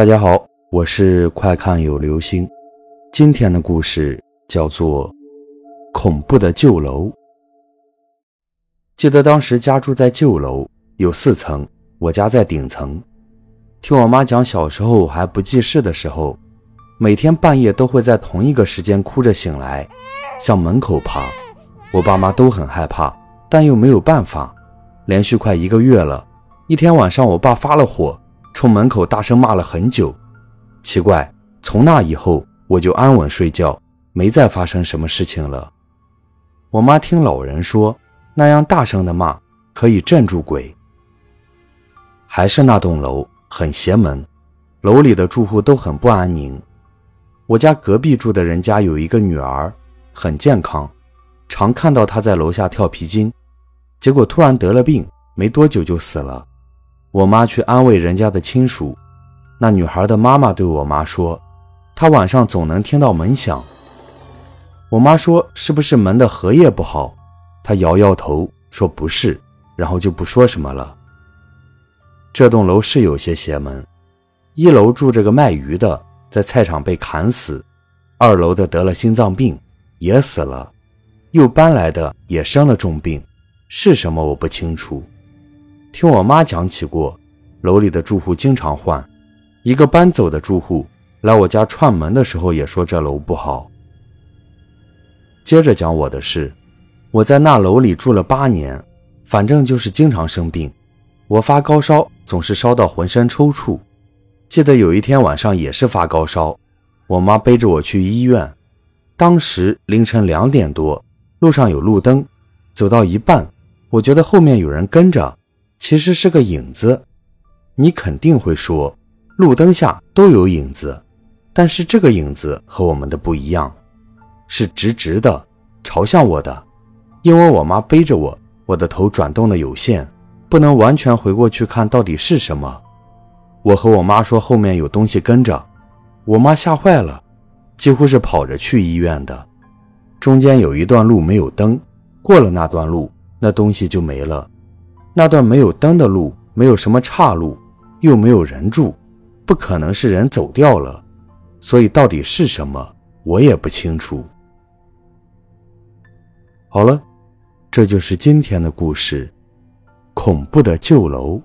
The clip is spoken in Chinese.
大家好，我是快看有流星。今天的故事叫做《恐怖的旧楼》。记得当时家住在旧楼，有四层，我家在顶层。听我妈讲，小时候还不记事的时候，每天半夜都会在同一个时间哭着醒来，向门口爬。我爸妈都很害怕，但又没有办法。连续快一个月了，一天晚上，我爸发了火，冲门口大声骂了很久。奇怪，从那以后我就安稳睡觉，没再发生什么事情了。我妈听老人说，那样大声的骂可以镇住鬼。还是那栋楼很邪门，楼里的住户都很不安宁。我家隔壁住的人家有一个女儿，很健康，常看到她在楼下跳皮筋。结果突然得了病，没多久就死了。我妈去安慰人家的亲属，那女孩的妈妈对我妈说：“她晚上总能听到门响。”我妈说：“是不是门的合页不好？”她摇摇头说：“不是。”然后就不说什么了。这栋楼是有些邪门，一楼住着个卖鱼的，在菜场被砍死；二楼的得了心脏病，也死了；又搬来的也生了重病。是什么我不清楚，听我妈讲起过，楼里的住户经常换，一个搬走的住户来我家串门的时候也说这楼不好。接着讲我的事，我在那楼里住了八年，反正就是经常生病，我发高烧总是烧到浑身抽搐，记得有一天晚上也是发高烧，我妈背着我去医院，当时凌晨两点多，路上有路灯，走到一半。我觉得后面有人跟着，其实是个影子。你肯定会说，路灯下都有影子，但是这个影子和我们的不一样，是直直的朝向我的。因为我妈背着我，我的头转动的有限，不能完全回过去看到底是什么。我和我妈说后面有东西跟着，我妈吓坏了，几乎是跑着去医院的。中间有一段路没有灯，过了那段路。那东西就没了，那段没有灯的路，没有什么岔路，又没有人住，不可能是人走掉了，所以到底是什么，我也不清楚。好了，这就是今天的故事，恐怖的旧楼。